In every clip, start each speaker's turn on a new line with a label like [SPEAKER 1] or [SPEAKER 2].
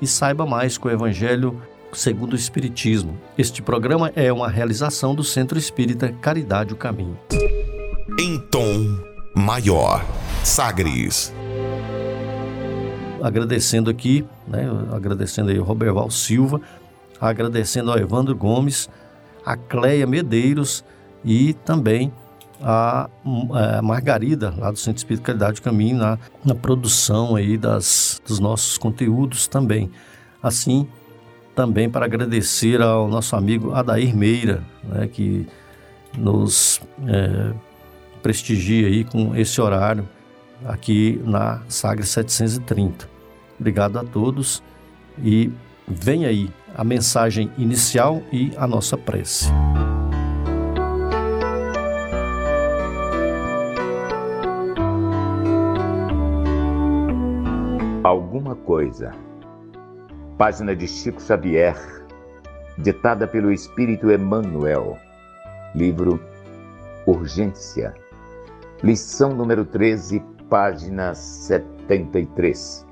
[SPEAKER 1] e saiba mais com o Evangelho segundo o Espiritismo. Este programa é uma realização do Centro Espírita Caridade o Caminho.
[SPEAKER 2] Em tom maior, Sagres.
[SPEAKER 1] Agradecendo aqui, né, agradecendo aí o Roberval Silva, agradecendo ao Evandro Gomes, a Cleia Medeiros e também a, a, Margarida, lá do Centro Espírita Caridade Caminho, na, na produção aí das, dos nossos conteúdos também. Assim, também para agradecer ao nosso amigo Adair Meira, né, que nos é, prestigia aí com esse horário aqui na Sagre 730. Obrigado a todos e vem aí a mensagem inicial e a nossa prece.
[SPEAKER 3] Alguma coisa. Página de Chico Xavier, ditada pelo Espírito Emmanuel. Livro Urgência. Lição número 13, página 73.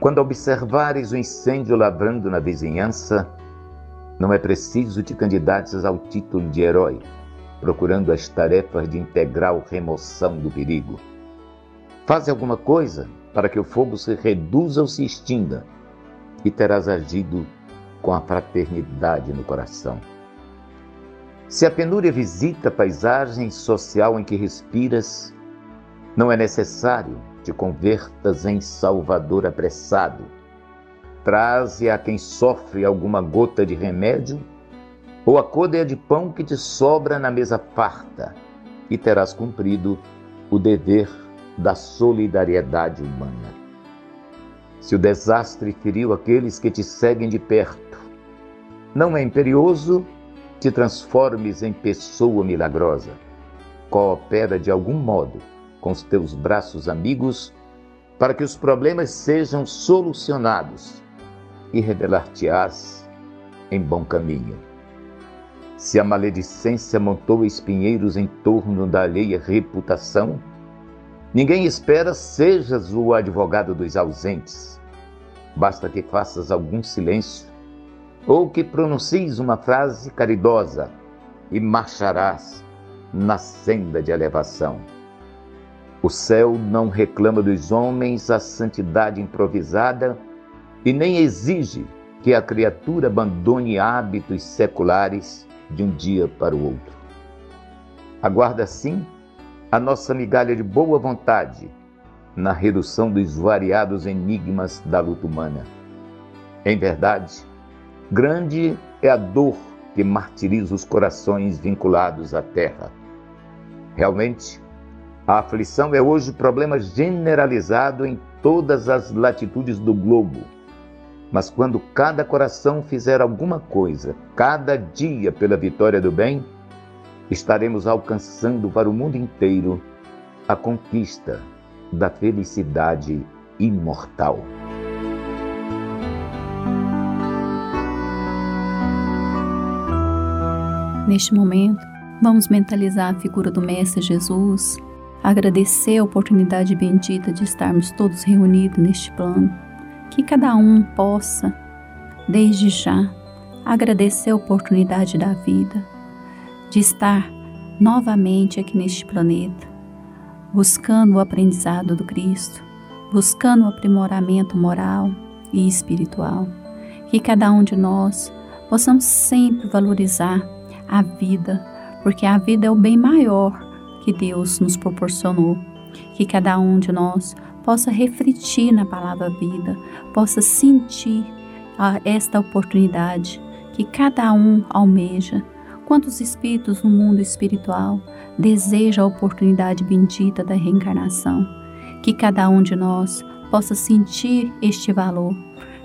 [SPEAKER 3] Quando observares o incêndio lavrando na vizinhança, não é preciso te candidates ao título de herói, procurando as tarefas de integral remoção do perigo. Faze alguma coisa para que o fogo se reduza ou se extinga, e terás agido com a fraternidade no coração. Se a penúria visita a paisagem social em que respiras, não é necessário te convertas em salvador apressado. Traze a quem sofre alguma gota de remédio ou a côdea de pão que te sobra na mesa farta, e terás cumprido o dever da solidariedade humana. Se o desastre feriu aqueles que te seguem de perto, não é imperioso te transformes em pessoa milagrosa. Coopera de algum modo com os teus braços amigos para que os problemas sejam solucionados e revelar-te-ás em bom caminho. Se a maledicência montou espinheiros em torno da alheia reputação, ninguém espera sejas o advogado dos ausentes. Basta que faças algum silêncio ou que pronuncies uma frase caridosa e marcharás na senda de elevação. O céu não reclama dos homens a santidade improvisada e nem exige que a criatura abandone hábitos seculares de um dia para o outro. Aguarda, sim, a nossa migalha de boa vontade na redução dos variados enigmas da luta humana. Em verdade, Grande é a dor que martiriza os corações vinculados à terra. Realmente, a aflição é hoje problema generalizado em todas as latitudes do globo. Mas quando cada coração fizer alguma coisa, cada dia pela vitória do bem, estaremos alcançando para o mundo inteiro a conquista da felicidade imortal.
[SPEAKER 4] Neste momento, vamos mentalizar a figura do Mestre Jesus, agradecer a oportunidade bendita de estarmos todos reunidos neste plano, que cada um possa, desde já, agradecer a oportunidade da vida, de estar novamente aqui neste planeta, buscando o aprendizado do Cristo, buscando o aprimoramento moral e espiritual Que cada um de nós possamos sempre valorizar a vida, porque a vida é o bem maior que Deus nos proporcionou. Que cada um de nós possa refletir na palavra vida, possa sentir ah, esta oportunidade que cada um almeja. Quantos espíritos no mundo espiritual desejam a oportunidade bendita da reencarnação? Que cada um de nós possa sentir este valor,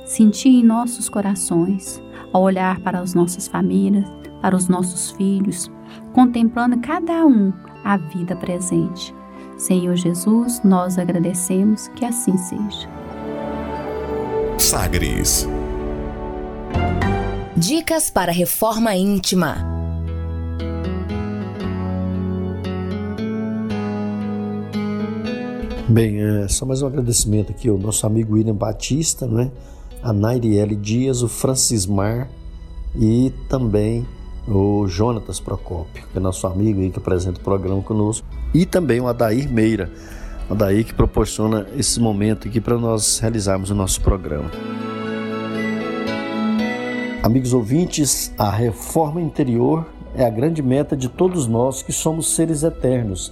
[SPEAKER 4] sentir em nossos corações, ao olhar para as nossas famílias, para os nossos filhos, contemplando cada um a vida presente. Senhor Jesus, nós agradecemos que assim seja.
[SPEAKER 2] Sagres.
[SPEAKER 5] Dicas para reforma íntima.
[SPEAKER 1] Bem, é, só mais um agradecimento aqui ao nosso amigo William Batista, né? a Nairiele Dias, o Francismar e também o Jonatas Procópio, que é nosso amigo aí que apresenta o programa conosco, e também o Adair Meira, o Adair que proporciona esse momento aqui para nós realizarmos o nosso programa. Amigos ouvintes, a reforma interior é a grande meta de todos nós que somos seres eternos.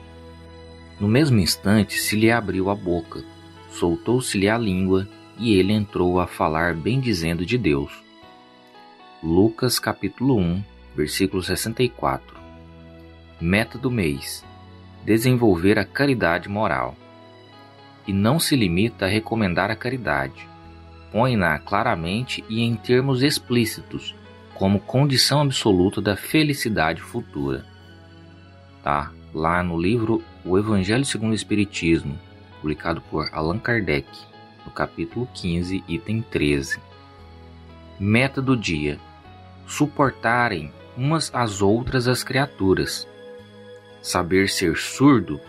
[SPEAKER 6] No mesmo instante se lhe abriu a boca, soltou-se-lhe a língua e ele entrou a falar bendizendo de Deus. Lucas capítulo 1, versículo 64. Meta do mês: desenvolver a caridade moral. E não se limita a recomendar a caridade. Põe-na claramente e em termos explícitos, como condição absoluta da felicidade futura. Tá? Lá no livro O Evangelho segundo o Espiritismo, publicado por Allan Kardec, no capítulo 15, item 13. Meta do dia: suportarem umas às outras as criaturas. Saber ser surdo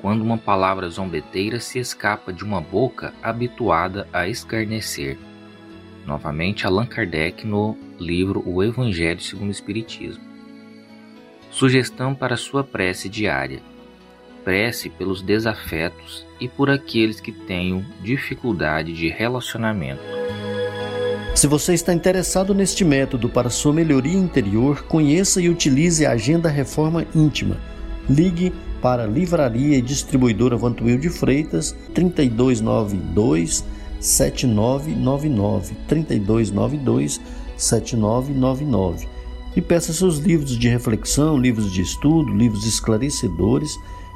[SPEAKER 6] quando uma palavra zombeteira se escapa de uma boca habituada a escarnecer. Novamente Allan Kardec no livro O Evangelho segundo o Espiritismo. Sugestão para sua prece diária. Prece pelos desafetos e por aqueles que tenham dificuldade de relacionamento.
[SPEAKER 1] Se você está interessado neste método para sua melhoria interior, conheça e utilize a Agenda Reforma Íntima. Ligue para Livraria e Distribuidora Vantuil de Freitas 3292 7999 3292 7999 e peça seus livros de reflexão, livros de estudo, livros esclarecedores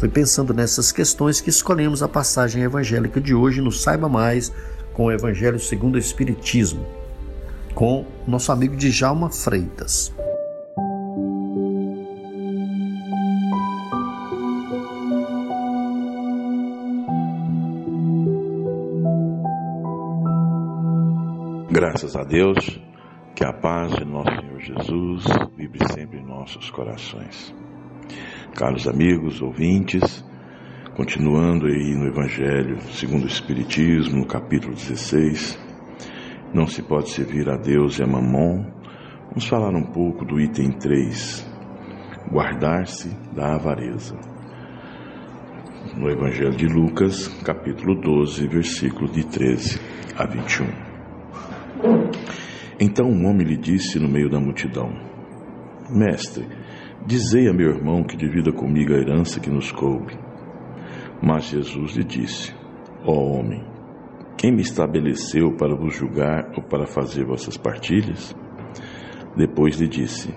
[SPEAKER 1] Foi pensando nessas questões que escolhemos a passagem evangélica de hoje no Saiba Mais com o Evangelho segundo o Espiritismo, com nosso amigo Djalma Freitas.
[SPEAKER 7] Graças a Deus, que a paz de nosso Senhor Jesus vibre sempre em nossos corações. Caros amigos, ouvintes, Continuando aí no Evangelho segundo o Espiritismo, no capítulo 16, não se pode servir a Deus e a Mamon. Vamos falar um pouco do item 3, guardar-se da avareza. No Evangelho de Lucas, capítulo 12, versículo de 13 a 21. Então um homem lhe disse no meio da multidão: Mestre, dizei a meu irmão que divida comigo a herança que nos coube. Mas Jesus lhe disse: Ó oh, homem, quem me estabeleceu para vos julgar ou para fazer vossas partilhas? Depois lhe disse: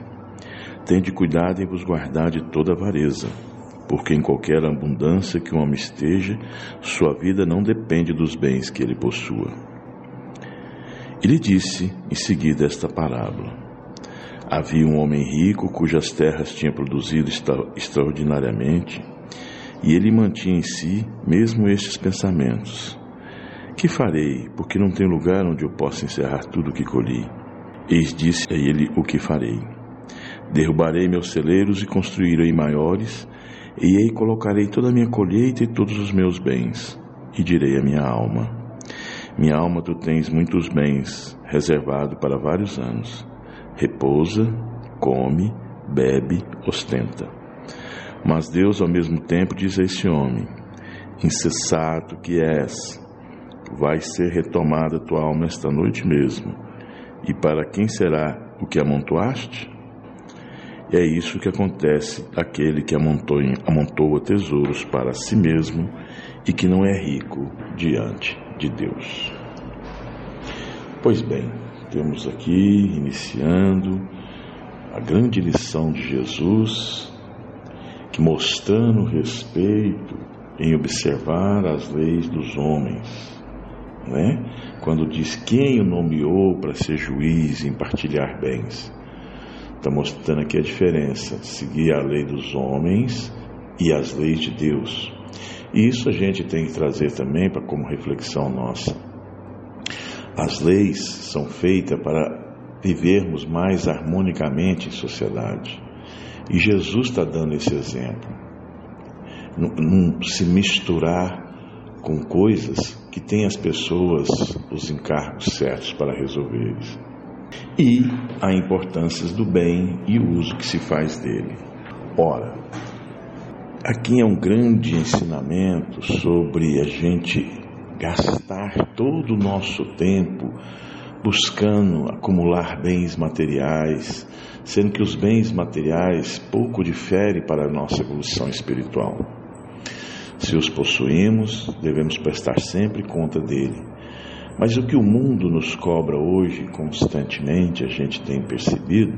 [SPEAKER 7] Tende cuidado em vos guardar de toda avareza, porque em qualquer abundância que um homem esteja, sua vida não depende dos bens que ele possua. E lhe disse em seguida esta parábola: Havia um homem rico cujas terras tinha produzido extra extraordinariamente, e ele mantinha em si mesmo estes pensamentos: Que farei, porque não tenho lugar onde eu possa encerrar tudo o que colhi? Eis disse a ele o que farei. Derrubarei meus celeiros e construirei maiores, e aí colocarei toda a minha colheita e todos os meus bens, e direi à minha alma: minha alma, tu tens muitos bens reservado para vários anos. Repousa, come, bebe, ostenta. Mas Deus, ao mesmo tempo, diz a esse homem: Insensato que és, vai ser retomada tua alma esta noite mesmo. E para quem será o que amontoaste? É isso que acontece àquele que amontou, amontoa tesouros para si mesmo e que não é rico diante de Deus. Pois bem, temos aqui iniciando a grande lição de Jesus, que mostrando respeito em observar as leis dos homens, né? Quando diz quem o nomeou para ser juiz e partilhar bens, está mostrando aqui a diferença: seguir a lei dos homens e as leis de Deus. E isso a gente tem que trazer também para como reflexão nossa. As leis são feitas para vivermos mais harmonicamente em sociedade. E Jesus está dando esse exemplo. Não, não se misturar com coisas que têm as pessoas os encargos certos para resolver. E a importância do bem e o uso que se faz dele. Ora, Aqui é um grande ensinamento sobre a gente gastar todo o nosso tempo buscando acumular bens materiais, sendo que os bens materiais pouco diferem para a nossa evolução espiritual. Se os possuímos, devemos prestar sempre conta dele. Mas o que o mundo nos cobra hoje, constantemente, a gente tem percebido,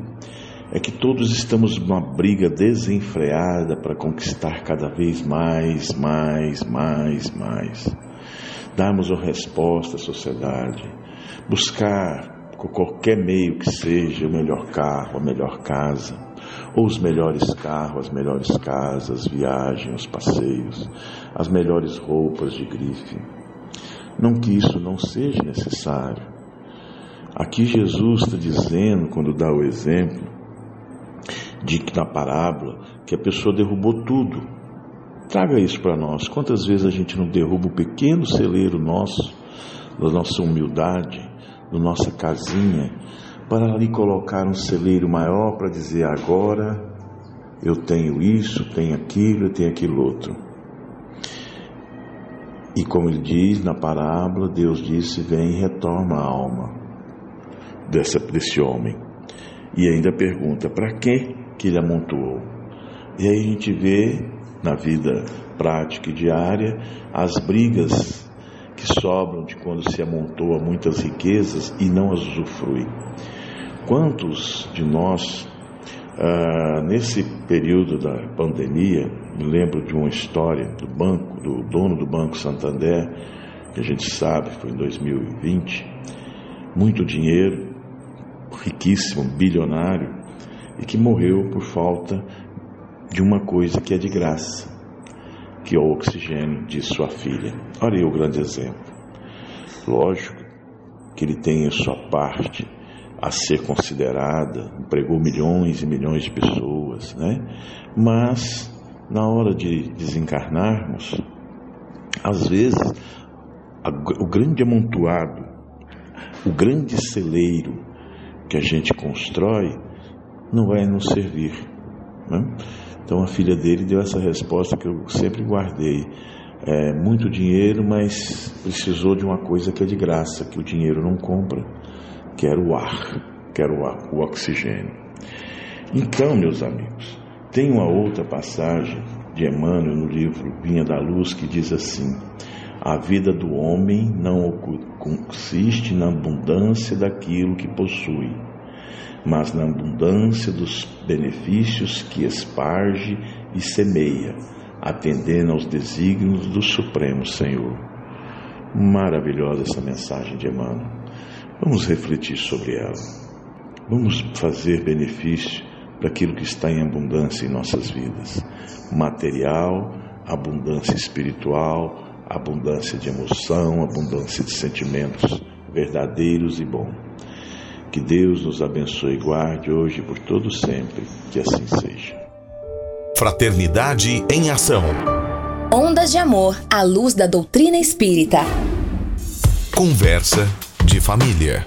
[SPEAKER 7] é que todos estamos numa briga desenfreada para conquistar cada vez mais, mais, mais, mais. Darmos uma resposta à sociedade, buscar com qualquer meio que seja o melhor carro, a melhor casa, ou os melhores carros, as melhores casas, viagens, os passeios, as melhores roupas de grife. Não que isso não seja necessário. Aqui Jesus está dizendo, quando dá o exemplo, de que na parábola que a pessoa derrubou tudo. Traga isso para nós. Quantas vezes a gente não derruba o pequeno celeiro nosso, da nossa humildade, da nossa casinha, para ali colocar um celeiro maior para dizer agora eu tenho isso, tenho aquilo, eu tenho aquilo outro. E como ele diz na parábola, Deus disse: Vem e retorna a alma dessa, desse homem. E ainda pergunta: Para que ele amontoou. E aí a gente vê na vida prática e diária as brigas que sobram de quando se amontoa muitas riquezas e não as usufrui. Quantos de nós, ah, nesse período da pandemia, me lembro de uma história do banco, do dono do Banco Santander, que a gente sabe foi em 2020, muito dinheiro, riquíssimo, bilionário, e que morreu por falta de uma coisa que é de graça, que é o oxigênio de sua filha. Olha aí o grande exemplo. Lógico que ele tem a sua parte a ser considerada, empregou milhões e milhões de pessoas, né? Mas na hora de desencarnarmos, às vezes a, o grande amontoado, o grande celeiro que a gente constrói não vai nos servir. Né? Então a filha dele deu essa resposta que eu sempre guardei. É, muito dinheiro, mas precisou de uma coisa que é de graça, que o dinheiro não compra, que era o ar, que era o, ar, o oxigênio. Então, meus amigos, tem uma outra passagem de Emmanuel no livro Vinha da Luz que diz assim: A vida do homem não consiste na abundância daquilo que possui, mas na abundância dos benefícios que esparge e semeia, atendendo aos desígnios do Supremo Senhor. Maravilhosa essa mensagem de Emmanuel. Vamos refletir sobre ela. Vamos fazer benefício para aquilo que está em abundância em nossas vidas: material, abundância espiritual, abundância de emoção, abundância de sentimentos verdadeiros e bons. Que Deus nos abençoe e guarde hoje e por todo sempre, que assim seja.
[SPEAKER 2] Fraternidade em ação.
[SPEAKER 5] Ondas de amor à luz da doutrina espírita.
[SPEAKER 2] Conversa de família.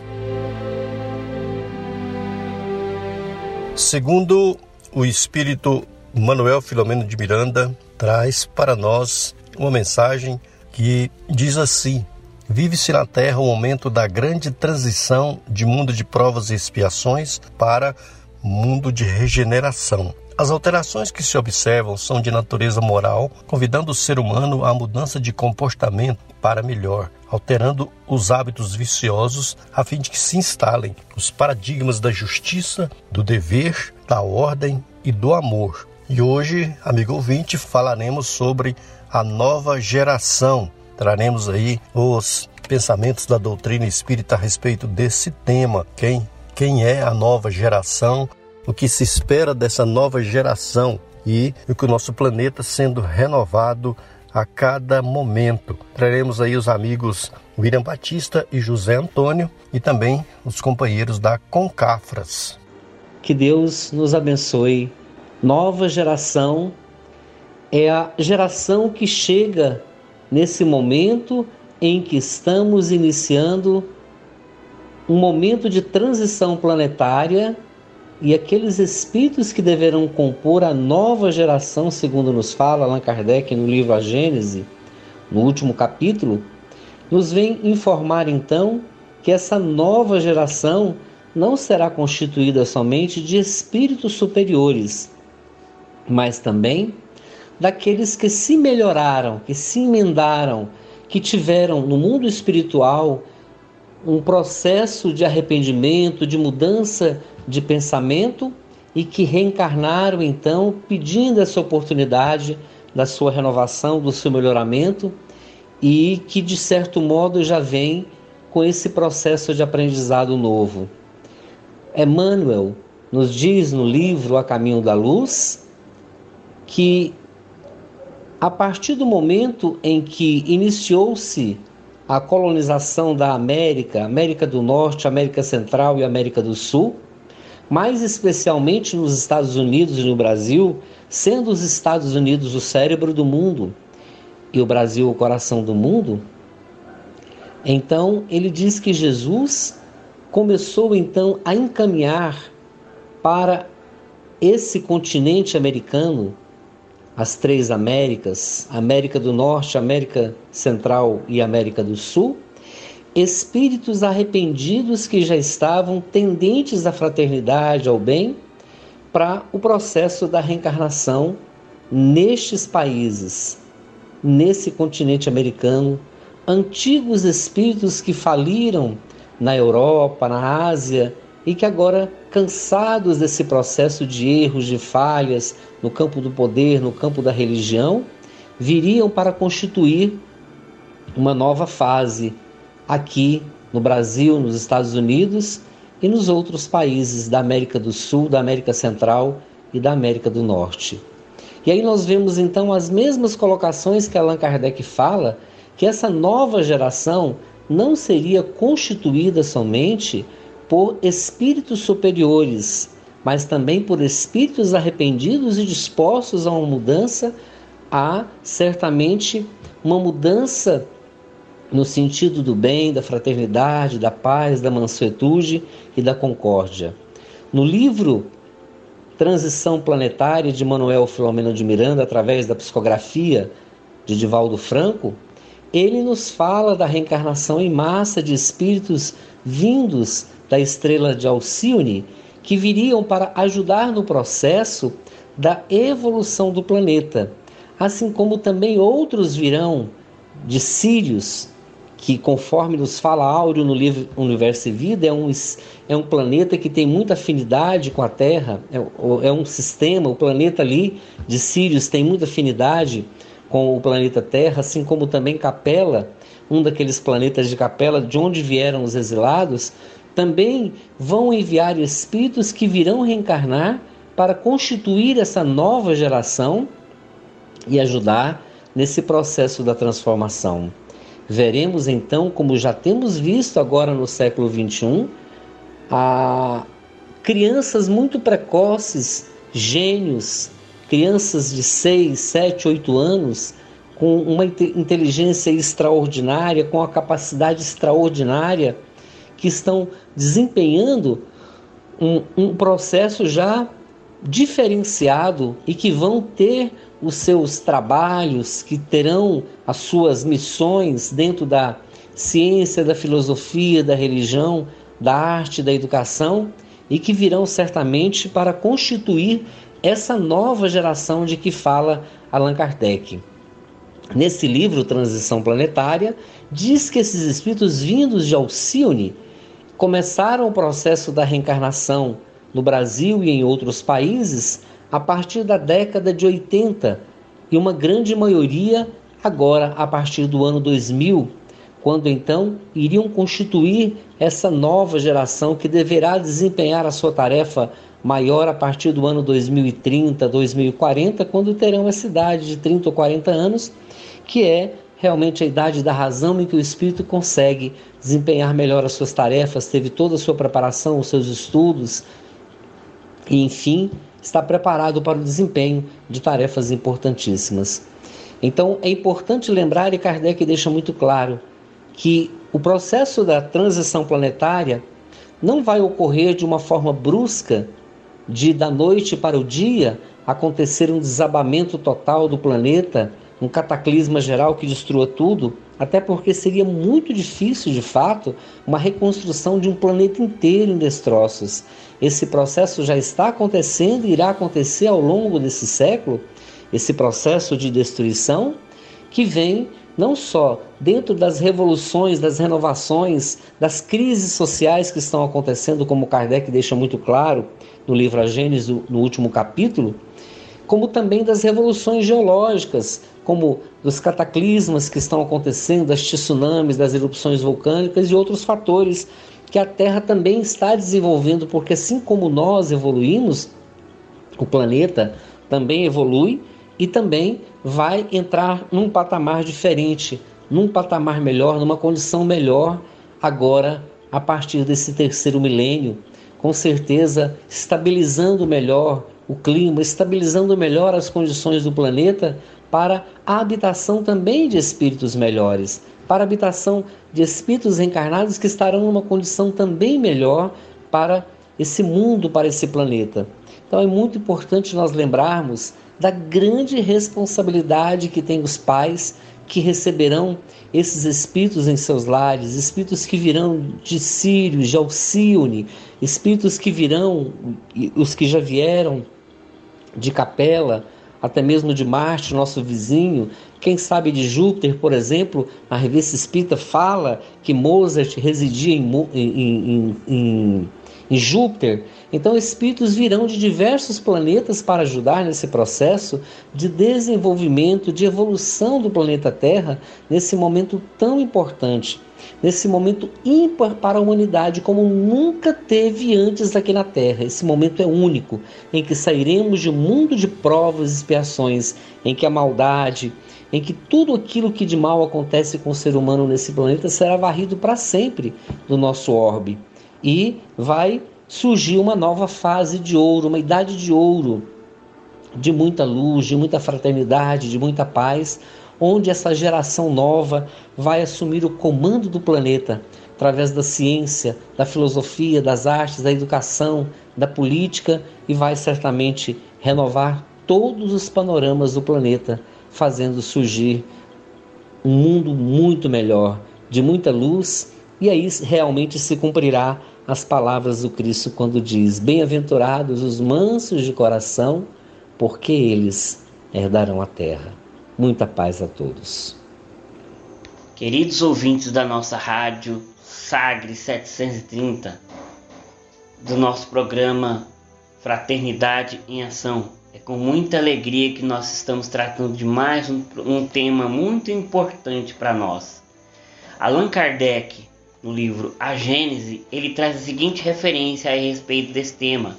[SPEAKER 1] Segundo o espírito Manuel Filomeno de Miranda, traz para nós uma mensagem que diz assim: Vive-se na Terra o momento da grande transição de mundo de provas e expiações para mundo de regeneração. As alterações que se observam são de natureza moral, convidando o ser humano à mudança de comportamento para melhor, alterando os hábitos viciosos a fim de que se instalem os paradigmas da justiça, do dever, da ordem e do amor. E hoje, amigo ouvinte, falaremos sobre a nova geração, Traremos aí os pensamentos da doutrina espírita a respeito desse tema. Quem, quem é a nova geração? O que se espera dessa nova geração? E o que o nosso planeta sendo renovado a cada momento. Traremos aí os amigos William Batista e José Antônio e também os companheiros da Concafras.
[SPEAKER 8] Que Deus nos abençoe. Nova geração é a geração que chega nesse momento em que estamos iniciando um momento de transição planetária e aqueles espíritos que deverão compor a nova geração, segundo nos fala Allan Kardec no livro A Gênese, no último capítulo, nos vem informar então que essa nova geração não será constituída somente de espíritos superiores, mas também daqueles que se melhoraram, que se emendaram, que tiveram no mundo espiritual um processo de arrependimento, de mudança de pensamento e que reencarnaram então pedindo essa oportunidade da sua renovação, do seu melhoramento e que de certo modo já vem com esse processo de aprendizado novo. Emmanuel nos diz no livro A Caminho da Luz que a partir do momento em que iniciou-se a colonização da América, América do Norte, América Central e América do Sul, mais especialmente nos Estados Unidos e no Brasil, sendo os Estados Unidos o cérebro do mundo e o Brasil o coração do mundo, então ele diz que Jesus começou então a encaminhar para esse continente americano as três Américas, América do Norte, América Central e América do Sul, espíritos arrependidos que já estavam tendentes à fraternidade, ao bem, para o processo da reencarnação nestes países, nesse continente americano, antigos espíritos que faliram na Europa, na Ásia e que agora, cansados desse processo de erros, de falhas no campo do poder, no campo da religião, viriam para constituir uma nova fase aqui no Brasil, nos Estados Unidos e nos outros países da América do Sul, da América Central e da América do Norte. E aí nós vemos então as mesmas colocações que Allan Kardec fala, que essa nova geração não seria constituída somente por espíritos superiores, mas também por espíritos arrependidos e dispostos a uma mudança, há certamente uma mudança no sentido do bem, da fraternidade, da paz, da mansuetude e da concórdia. No livro Transição Planetária de Manuel Filomeno de Miranda, através da psicografia de Divaldo Franco, ele nos fala da reencarnação em massa de espíritos vindos da estrela de Alcione, que viriam para ajudar no processo da evolução do planeta, assim como também outros virão de Sírios, que, conforme nos fala Áureo no livro Universo e Vida, é um, é um planeta que tem muita afinidade com a Terra, é, é um sistema, o planeta ali de Sirius tem muita afinidade com o planeta Terra, assim como também Capela, um daqueles planetas de Capela, de onde vieram os exilados, também vão enviar espíritos que virão reencarnar para constituir essa nova geração e ajudar nesse processo da transformação. Veremos então, como já temos visto agora no século XXI, a crianças muito precoces, gênios, crianças de 6, 7, 8 anos, com uma inteligência extraordinária, com a capacidade extraordinária, que estão desempenhando um, um processo já diferenciado e que vão ter os seus trabalhos, que terão as suas missões dentro da ciência, da filosofia, da religião, da arte, da educação e que virão certamente para constituir essa nova geração de que fala Allan Kardec. Nesse livro, Transição Planetária, diz que esses espíritos vindos de Alcione começaram o processo da reencarnação no Brasil e em outros países a partir da década de 80 e uma grande maioria agora a partir do ano 2000, quando então iriam constituir essa nova geração que deverá desempenhar a sua tarefa maior a partir do ano 2030, 2040, quando terão essa idade de 30 ou 40 anos, que é realmente a idade da razão em que o espírito consegue desempenhar melhor as suas tarefas, teve toda a sua preparação, os seus estudos, e enfim, está preparado para o desempenho de tarefas importantíssimas. Então é importante lembrar, e Kardec deixa muito claro, que o processo da transição planetária não vai ocorrer de uma forma brusca, de da noite para o dia acontecer um desabamento total do planeta, um cataclisma geral que destrua tudo, até porque seria muito difícil, de fato, uma reconstrução de um planeta inteiro em destroços. Esse processo já está acontecendo e irá acontecer ao longo desse século, esse processo de destruição que vem não só dentro das revoluções, das renovações, das crises sociais que estão acontecendo, como Kardec deixa muito claro no livro A Gênesis, no último capítulo, como também das revoluções geológicas, como dos cataclismas que estão acontecendo, das tsunamis, das erupções vulcânicas e outros fatores que a Terra também está desenvolvendo, porque assim como nós evoluímos, o planeta também evolui e também vai entrar num patamar diferente, num patamar melhor, numa condição melhor agora a partir desse terceiro milênio, com certeza estabilizando melhor o clima, estabilizando melhor as condições do planeta para a habitação também de espíritos melhores, para a habitação de espíritos encarnados que estarão numa condição também melhor para esse mundo, para esse planeta. Então é muito importante nós lembrarmos da grande responsabilidade que têm os pais que receberão esses espíritos em seus lares, espíritos que virão de Sírios, de Alcione, espíritos que virão, os que já vieram de Capela, até mesmo de Marte, nosso vizinho, quem sabe de Júpiter, por exemplo, a revista Espírita fala que Mozart residia em, em, em, em Júpiter. Então, espíritos virão de diversos planetas para ajudar nesse processo de desenvolvimento, de evolução do planeta Terra, nesse momento tão importante nesse momento ímpar para a humanidade, como nunca teve antes aqui na Terra. Esse momento é único, em que sairemos de um mundo de provas e expiações, em que a maldade, em que tudo aquilo que de mal acontece com o ser humano nesse planeta será varrido para sempre do nosso orbe. E vai surgir uma nova fase de ouro, uma idade de ouro, de muita luz, de muita fraternidade, de muita paz, onde essa geração nova vai assumir o comando do planeta através da ciência, da filosofia, das artes, da educação, da política e vai certamente renovar todos os panoramas do planeta, fazendo surgir um mundo muito melhor, de muita luz, e aí realmente se cumprirá as palavras do Cristo quando diz: Bem-aventurados os mansos de coração, porque eles herdarão a terra. Muita paz a todos.
[SPEAKER 9] Queridos ouvintes da nossa rádio Sagre 730, do nosso programa Fraternidade em Ação, é com muita alegria que nós estamos tratando de mais um, um tema muito importante para nós. Allan Kardec, no livro A Gênese, ele traz a seguinte referência a respeito desse tema.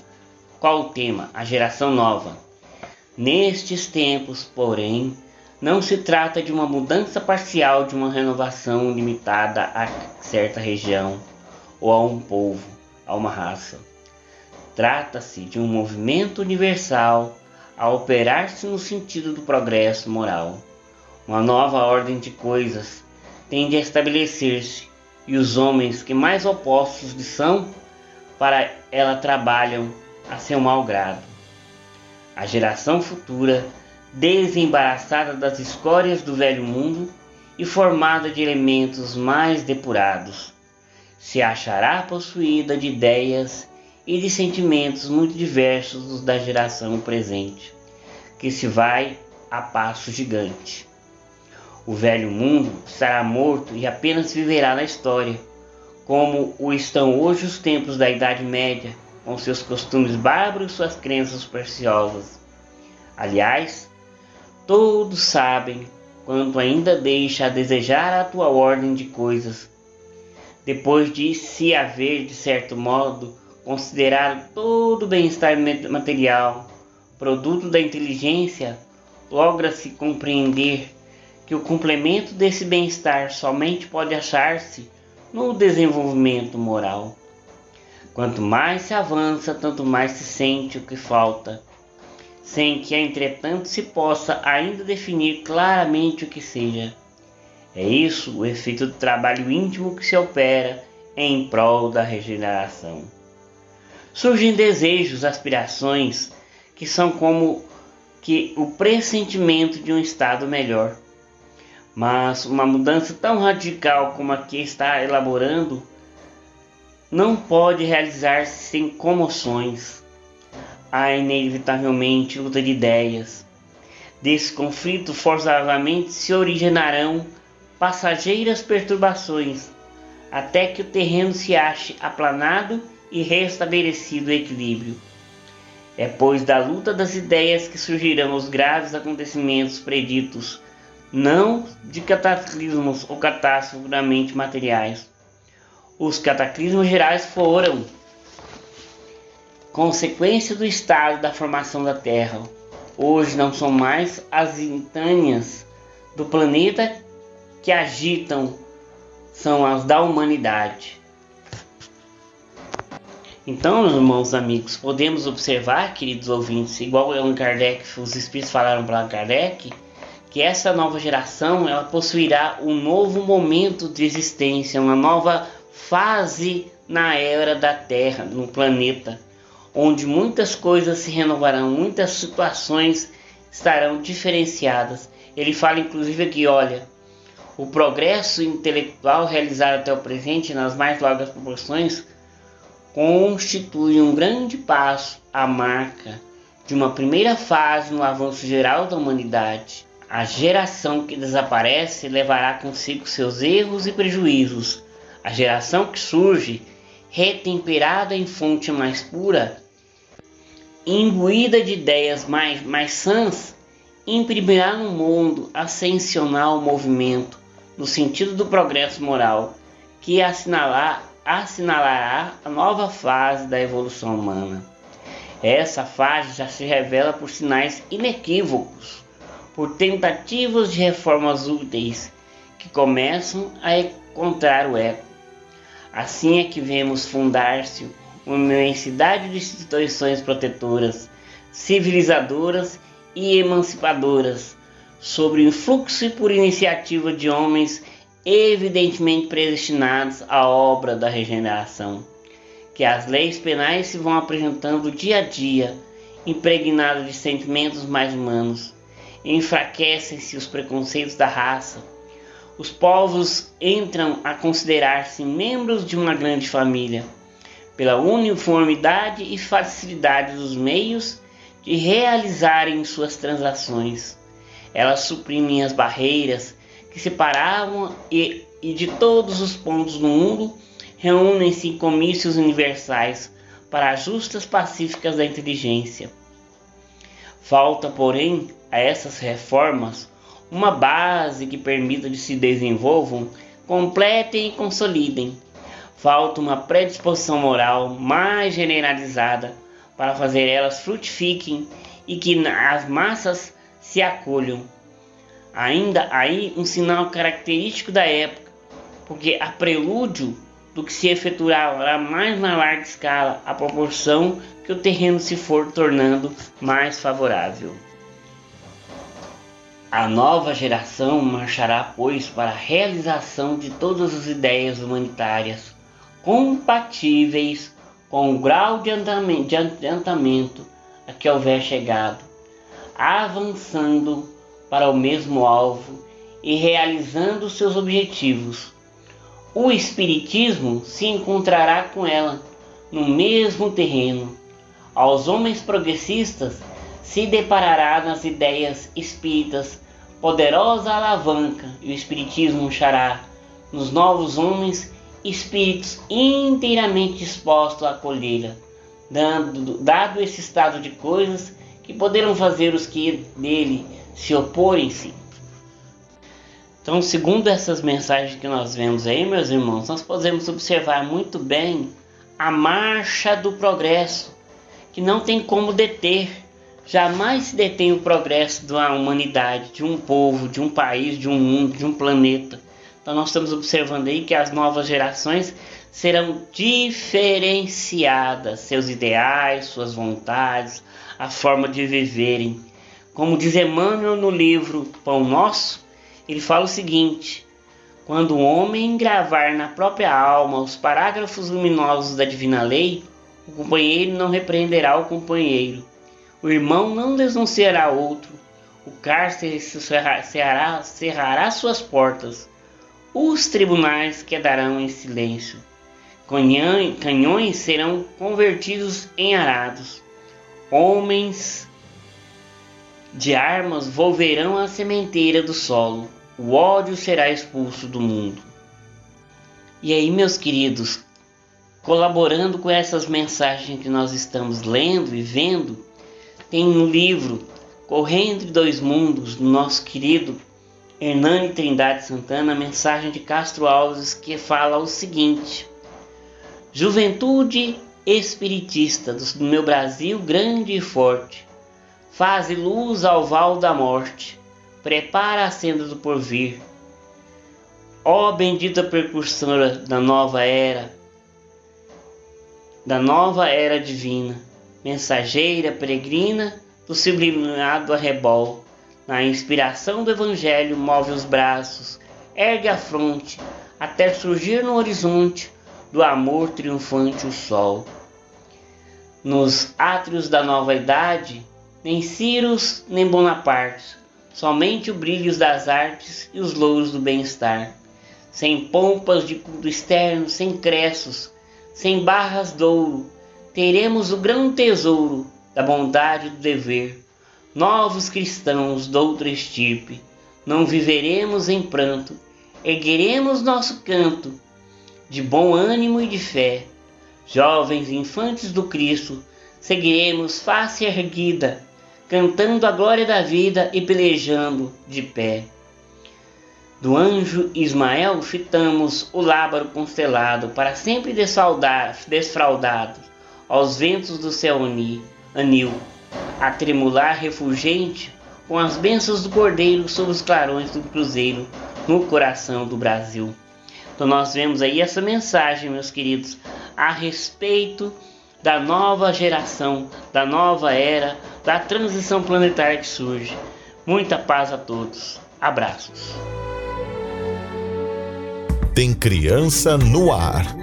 [SPEAKER 9] Qual o tema? A geração nova. Nestes tempos, porém, não se trata de uma mudança parcial de uma renovação limitada a certa região ou a um povo, a uma raça. Trata-se de um movimento universal a operar-se no sentido do progresso moral. Uma nova ordem de coisas tende a estabelecer-se e os homens que mais opostos lhe são para ela trabalham a seu mau grado. A geração futura desembaraçada das escórias do velho mundo e formada de elementos mais depurados, se achará possuída de ideias e de sentimentos muito diversos dos da geração presente, que se vai a passo gigante. O velho mundo estará morto e apenas viverá na história, como o estão hoje os tempos da Idade Média, com seus costumes bárbaros e suas crenças supersticiosas. Aliás, Todos sabem quanto ainda deixa a desejar a tua ordem de coisas. Depois de se haver, de certo modo, considerado todo o bem-estar material, produto da inteligência, logra-se compreender que o complemento desse bem-estar somente pode achar-se no desenvolvimento moral. Quanto mais se avança, tanto mais se sente o que falta sem que, entretanto, se possa ainda definir claramente o que seja. É isso o efeito do trabalho íntimo que se opera em prol da regeneração. Surgem desejos, aspirações que são como que o pressentimento de um estado melhor. Mas uma mudança tão radical como a que está elaborando não pode realizar-se sem comoções há inevitavelmente luta de ideias. Desse conflito forçosamente se originarão passageiras perturbações, até que o terreno se ache aplanado e restabelecido o equilíbrio. É pois da luta das ideias que surgirão os graves acontecimentos preditos, não de cataclismos ou catástrofes puramente materiais. Os cataclismos gerais foram consequência do estado da formação da Terra. Hoje não são mais as intâneas do planeta que agitam, são as da humanidade. Então, meus irmãos amigos, podemos observar, queridos ouvintes, igual Allan Kardec, os espíritos falaram para Allan Kardec, que essa nova geração ela possuirá um novo momento de existência, uma nova fase na era da Terra, no planeta onde muitas coisas se renovarão, muitas situações estarão diferenciadas. Ele fala inclusive aqui, olha, o progresso intelectual realizado até o presente nas mais largas proporções constitui um grande passo à marca de uma primeira fase no avanço geral da humanidade. A geração que desaparece levará consigo seus erros e prejuízos. A geração que surge retemperada em fonte mais pura, imbuída de ideias mais, mais sãs, imprimirá no mundo ascensional movimento no sentido do progresso moral, que assinalar, assinalará a nova fase da evolução humana. Essa fase já se revela por sinais inequívocos, por tentativas de reformas úteis que começam a encontrar o eco Assim é que vemos fundar-se uma imensidade de instituições protetoras, civilizadoras e emancipadoras, sobre influxo e por iniciativa de homens evidentemente predestinados à obra da regeneração. Que as leis penais se vão apresentando dia a dia, impregnadas de sentimentos mais humanos, enfraquecem-se os preconceitos da raça os povos entram a considerar-se membros de uma grande família, pela uniformidade e facilidade dos meios de realizarem suas transações. Elas suprimem as barreiras que se paravam e, e de todos os pontos do mundo reúnem-se em comícios universais para justas pacíficas da inteligência. Falta, porém, a essas reformas uma base que permita que se desenvolvam, completem e consolidem. Falta uma predisposição moral mais generalizada para fazer elas frutifiquem e que as massas se acolham. Ainda aí um sinal característico da época, porque a prelúdio do que se efetuará mais na larga escala à proporção que o terreno se for tornando mais favorável. A nova geração marchará, pois, para a realização de todas as ideias humanitárias compatíveis com o grau de adiantamento a que houver chegado, avançando para o mesmo alvo e realizando seus objetivos. O Espiritismo se encontrará com ela no mesmo terreno. Aos homens progressistas se deparará nas ideias espíritas poderosa alavanca e o Espiritismo chará nos novos homens espíritos inteiramente dispostos a acolhê-la, dado esse estado de coisas que poderão fazer os que dele se oporem-se. Então, segundo essas mensagens que nós vemos aí, meus irmãos, nós podemos observar muito bem a marcha do progresso, que não tem como deter Jamais se detém o progresso da humanidade, de um povo, de um país, de um mundo, de um planeta. Então nós estamos observando aí que as novas gerações serão diferenciadas, seus ideais, suas vontades, a forma de viverem. Como diz Emmanuel no livro Pão Nosso, ele fala o seguinte: quando o homem gravar na própria alma os parágrafos luminosos da divina lei, o companheiro não repreenderá o companheiro, o irmão não denunciará outro. O cárcere cerrará, cerrará suas portas. Os tribunais quedarão em silêncio. Canhões serão convertidos em arados. Homens de armas volverão à sementeira do solo. O ódio será expulso do mundo. E aí, meus queridos, colaborando com essas mensagens que nós estamos lendo e vendo, tem no livro Correndo de Dois Mundos, do nosso querido Hernani Trindade Santana, a mensagem de Castro Alves que fala o seguinte: Juventude espiritista do meu Brasil grande e forte, faze luz ao val da morte, prepara a senda do porvir. Ó bendita precursora da nova era, da nova era divina, mensageira peregrina do sublimado arrebol. Na inspiração do Evangelho, move os braços, ergue a fronte, até surgir no horizonte do amor triunfante o sol. Nos átrios da nova idade, nem Círios nem Bonaparte, somente o brilho das artes e os louros do bem-estar. Sem pompas de culto externo, sem cressos, sem barras d'ouro, teremos o grande tesouro da bondade do dever. Novos cristãos doutra estirpe, não viveremos em pranto, ergueremos nosso canto de bom ânimo e de fé. Jovens infantes do Cristo, seguiremos face erguida, cantando a glória da vida e pelejando de pé. Do anjo Ismael fitamos o lábaro constelado, para sempre desfraudado, aos ventos do céu anil, a tremular refulgente com as bênçãos do Cordeiro sob os clarões do cruzeiro no coração do Brasil. Então nós vemos aí essa mensagem, meus queridos, a respeito da nova geração, da nova era, da transição planetária que surge. Muita paz a todos. Abraços.
[SPEAKER 2] Tem criança no ar.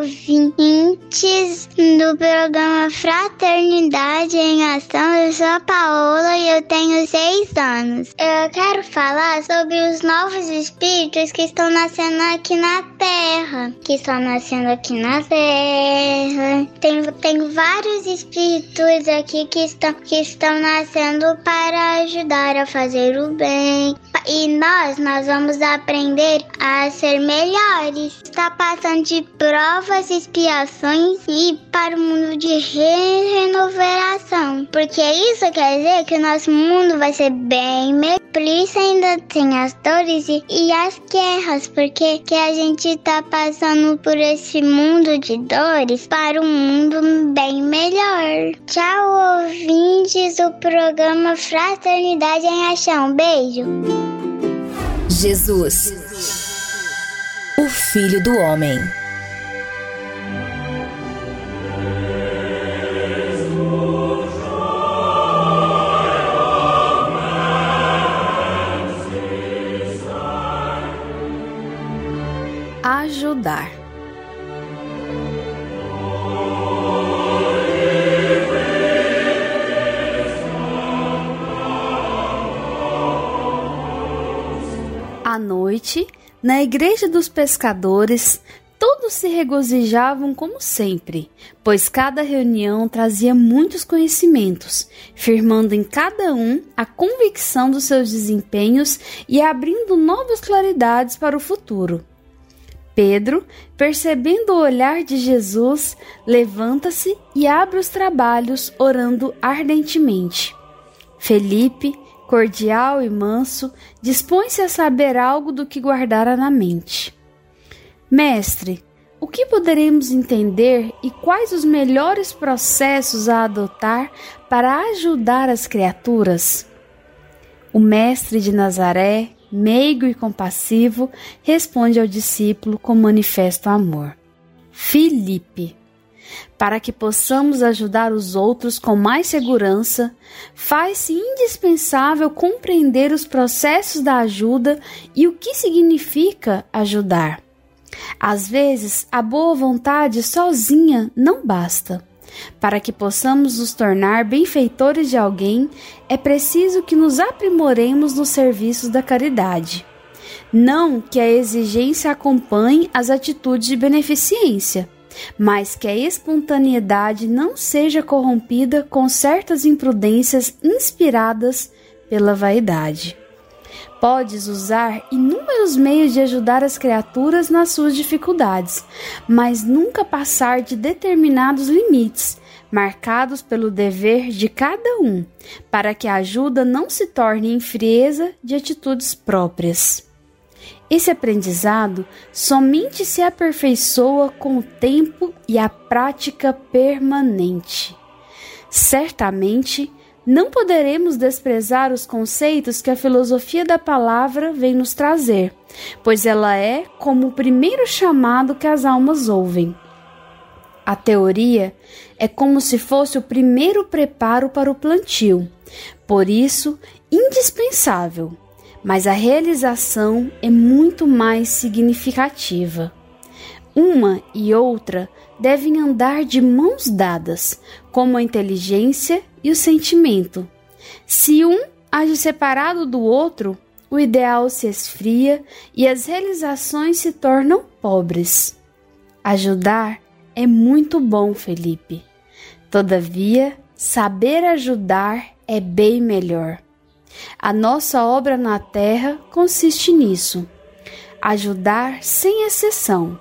[SPEAKER 10] Ouvintes. do programa Fraternidade em Ação. Eu sou a Paola e eu tenho seis anos. Eu quero falar sobre os novos espíritos que estão nascendo aqui na Terra. Que estão nascendo aqui na Terra. Tem, tem vários espíritos aqui que estão, que estão nascendo para ajudar a fazer o bem. E nós, nós vamos aprender a ser melhores. Está passando de provas, expiações e para o mundo de renovação. Porque isso quer dizer que o nosso mundo vai ser bem melhor. Por isso ainda tem as dores e, e as guerras, porque que a gente tá passando por esse mundo de dores para um mundo bem melhor. Tchau, ouvintes do programa Fraternidade em Ação. Beijo.
[SPEAKER 5] Jesus, o Filho do Homem.
[SPEAKER 11] Ajudar. À noite, na igreja dos pescadores, todos se regozijavam como sempre, pois cada reunião trazia muitos conhecimentos, firmando em cada um a convicção dos seus desempenhos e abrindo novas claridades para o futuro. Pedro, percebendo o olhar de Jesus, levanta-se e abre os trabalhos orando ardentemente. Felipe, cordial e manso, dispõe-se a saber algo do que guardara na mente. Mestre, o que poderemos entender e quais os melhores processos a adotar para ajudar as criaturas? O mestre de Nazaré, meigo e compassivo, responde ao discípulo com manifesto amor. Filipe, para que possamos ajudar os outros com mais segurança, faz-se indispensável compreender os processos da ajuda e o que significa ajudar. Às vezes, a boa vontade sozinha não basta. Para que possamos nos tornar benfeitores de alguém, é preciso que nos aprimoremos nos serviços da caridade. Não que a exigência acompanhe as atitudes de beneficência mas que a espontaneidade não seja corrompida com certas imprudências inspiradas pela vaidade. Podes usar inúmeros meios de ajudar as criaturas nas suas dificuldades, mas nunca passar de determinados limites, marcados pelo dever de cada um, para que a ajuda não se torne em frieza de atitudes próprias. Esse aprendizado somente se aperfeiçoa com o tempo e a prática permanente. Certamente, não poderemos desprezar os conceitos que a filosofia da palavra vem nos trazer, pois ela é como o primeiro chamado que as almas ouvem. A teoria é como se fosse o primeiro preparo para o plantio, por isso, indispensável mas a realização é muito mais significativa. Uma e outra devem andar de mãos dadas, como a inteligência e o sentimento. Se um age separado do outro, o ideal se esfria e as realizações se tornam pobres. Ajudar é muito bom, Felipe. Todavia, saber ajudar é bem melhor. A nossa obra na terra consiste nisso: ajudar sem exceção,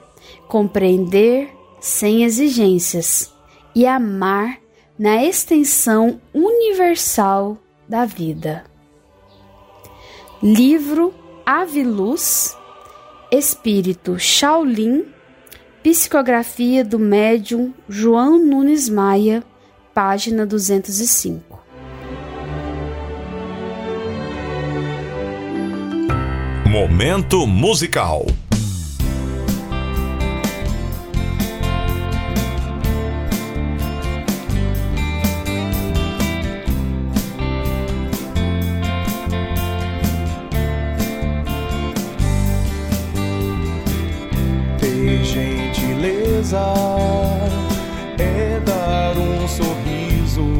[SPEAKER 11] compreender sem exigências e amar na extensão universal da vida. Livro Ave Luz, Espírito Shaolin, Psicografia do médium João Nunes Maia, página 205.
[SPEAKER 2] Momento musical.
[SPEAKER 12] é dar um sorriso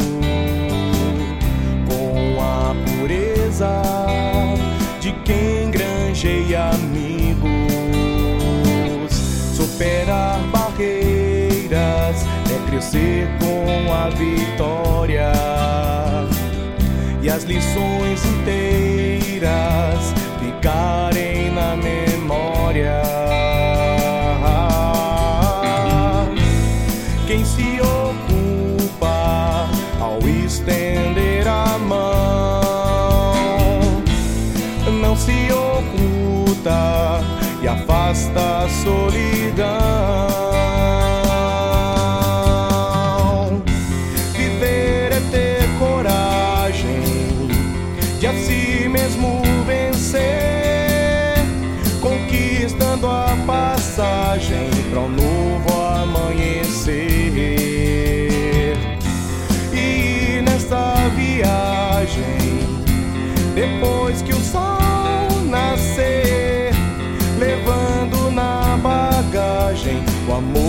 [SPEAKER 12] com a pureza de quem granjeia amigos, superar barreiras é crescer com a vitória. E as lições inteiras ficar e afasta a solidão. Viver é ter coragem de a si mesmo vencer, conquistando a passagem para um novo amor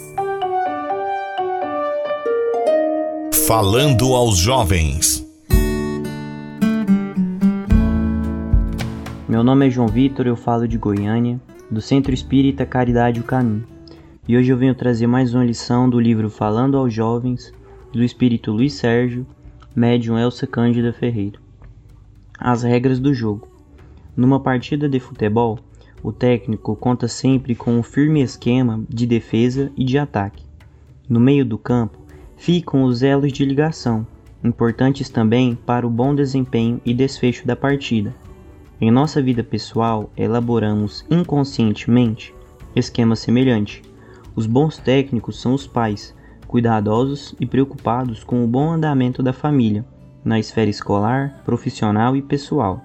[SPEAKER 2] Falando aos jovens.
[SPEAKER 13] Meu nome é João Vitor, eu falo de Goiânia, do Centro Espírita Caridade o Caminho. E hoje eu venho trazer mais uma lição do livro Falando aos Jovens, do Espírito Luiz Sérgio, médium Elsa Cândida Ferreira. As regras do jogo. Numa partida de futebol, o técnico conta sempre com um firme esquema de defesa e de ataque. No meio do campo ficam os elos de ligação, importantes também para o bom desempenho e desfecho da partida. Em nossa vida pessoal, elaboramos inconscientemente esquema semelhante. Os bons técnicos são os pais, cuidadosos e preocupados com o bom andamento da família, na esfera escolar, profissional e pessoal.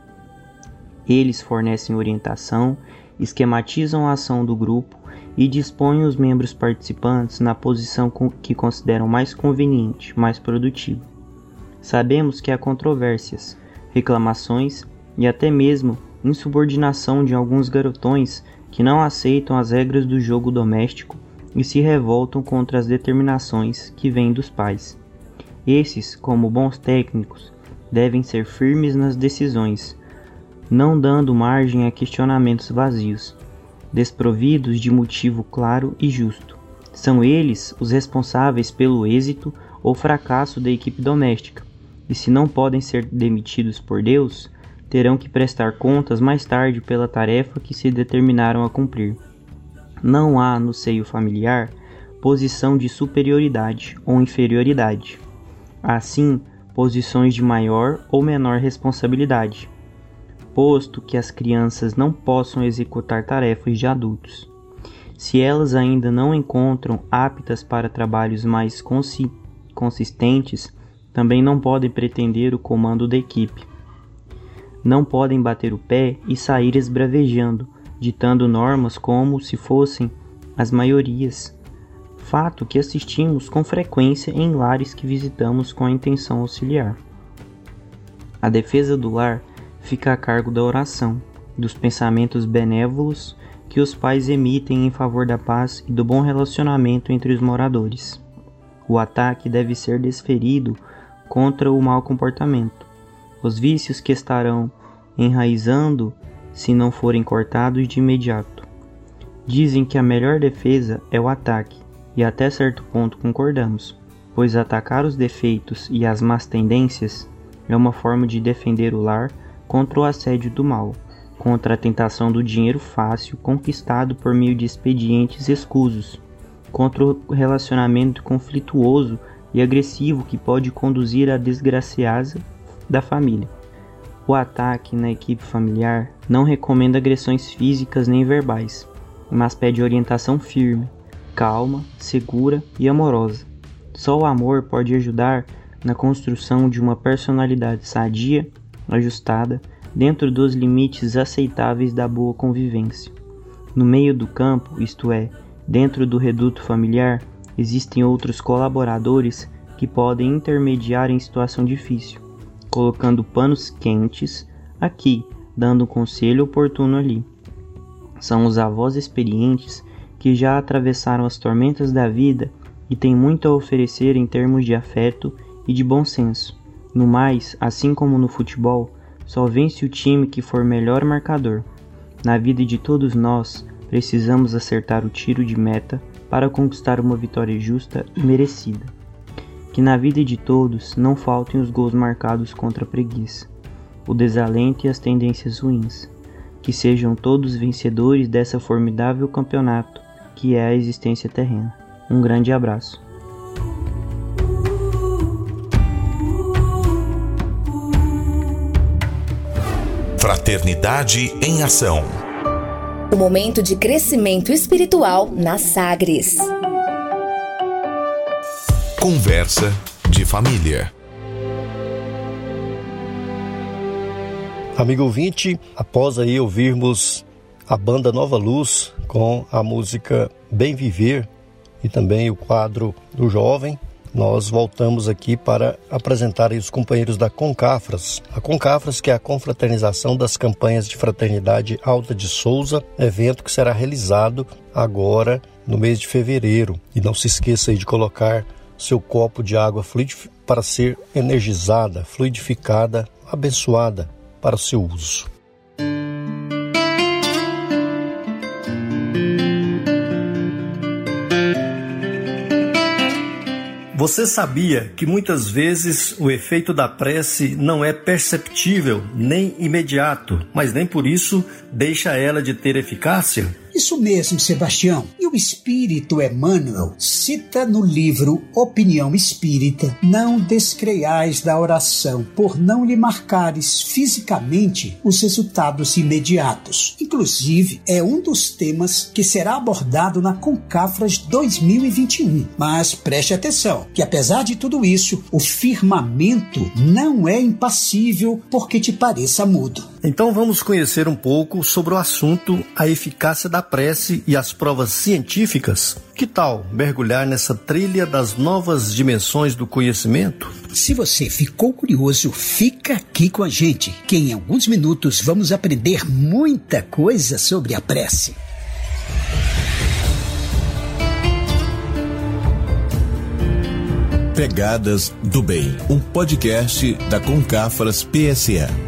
[SPEAKER 13] Eles fornecem orientação, esquematizam a ação do grupo e dispõem os membros participantes na posição que consideram mais conveniente, mais produtiva. Sabemos que há controvérsias, reclamações e até mesmo insubordinação de alguns garotões que não aceitam as regras do jogo doméstico e se revoltam contra as determinações que vêm dos pais. Esses, como bons técnicos, devem ser firmes nas decisões, não dando margem a questionamentos vazios, desprovidos de motivo claro e justo. São eles os responsáveis pelo êxito ou fracasso da equipe doméstica, e se não podem ser demitidos por Deus, terão que prestar contas mais tarde pela tarefa que se determinaram a cumprir. Não há no seio familiar posição de superioridade ou inferioridade. Assim, posições de maior ou menor responsabilidade, posto que as crianças não possam executar tarefas de adultos. Se elas ainda não encontram aptas para trabalhos mais consi consistentes, também não podem pretender o comando da equipe não podem bater o pé e sair esbravejando, ditando normas como se fossem as maiorias. Fato que assistimos com frequência em lares que visitamos com a intenção auxiliar. A defesa do lar fica a cargo da oração, dos pensamentos benévolos que os pais emitem em favor da paz e do bom relacionamento entre os moradores. O ataque deve ser desferido contra o mau comportamento. Os vícios que estarão enraizando se não forem cortados de imediato. Dizem que a melhor defesa é o ataque, e até certo ponto concordamos, pois atacar os defeitos e as más tendências é uma forma de defender o lar contra o assédio do mal, contra a tentação do dinheiro fácil conquistado por meio de expedientes escusos, contra o relacionamento conflituoso e agressivo que pode conduzir à desgraciada da família. O ataque na equipe familiar não recomenda agressões físicas nem verbais, mas pede orientação firme, calma, segura e amorosa. Só o amor pode ajudar na construção de uma personalidade sadia, ajustada, dentro dos limites aceitáveis da boa convivência. No meio do campo, isto é, dentro do reduto familiar, existem outros colaboradores que podem intermediar em situação difícil colocando panos quentes aqui, dando um conselho oportuno ali. São os avós experientes que já atravessaram as tormentas da vida e têm muito a oferecer em termos de afeto e de bom senso. No mais, assim como no futebol, só vence o time que for melhor marcador. Na vida de todos nós, precisamos acertar o tiro de meta para conquistar uma vitória justa e merecida que na vida de todos não faltem os gols marcados contra a preguiça, o desalento e as tendências ruins, que sejam todos vencedores dessa formidável campeonato que é a existência terrena. Um grande abraço.
[SPEAKER 2] Fraternidade em Ação.
[SPEAKER 5] O momento de crescimento espiritual na Sagres.
[SPEAKER 2] Conversa de família.
[SPEAKER 1] Amigo ouvinte, após aí ouvirmos a banda Nova Luz com a música Bem Viver e também o quadro do jovem, nós voltamos aqui para apresentar os companheiros da Concafras. A Concafras, que é a confraternização das campanhas de fraternidade Alta de Souza, evento que será realizado agora no mês de fevereiro. E não se esqueça de colocar seu copo de água para ser energizada, fluidificada, abençoada para o seu uso. Você sabia que muitas vezes o efeito da prece não é perceptível nem imediato, mas nem por isso deixa ela de ter eficácia?
[SPEAKER 14] Isso mesmo, Sebastião. E o espírito Emmanuel cita no livro Opinião Espírita: Não descreiais da oração, por não lhe marcares fisicamente os resultados imediatos. Inclusive, é um dos temas que será abordado na Concafras 2021. Mas preste atenção, que apesar de tudo isso, o firmamento não é impassível porque te pareça mudo.
[SPEAKER 1] Então vamos conhecer um pouco sobre o assunto a eficácia da prece e as provas científicas? Que tal mergulhar nessa trilha das novas dimensões do conhecimento?
[SPEAKER 14] Se você ficou curioso, fica aqui com a gente, que em alguns minutos vamos aprender muita coisa sobre a prece.
[SPEAKER 2] Pegadas do Bem, um podcast da Concafras PSE.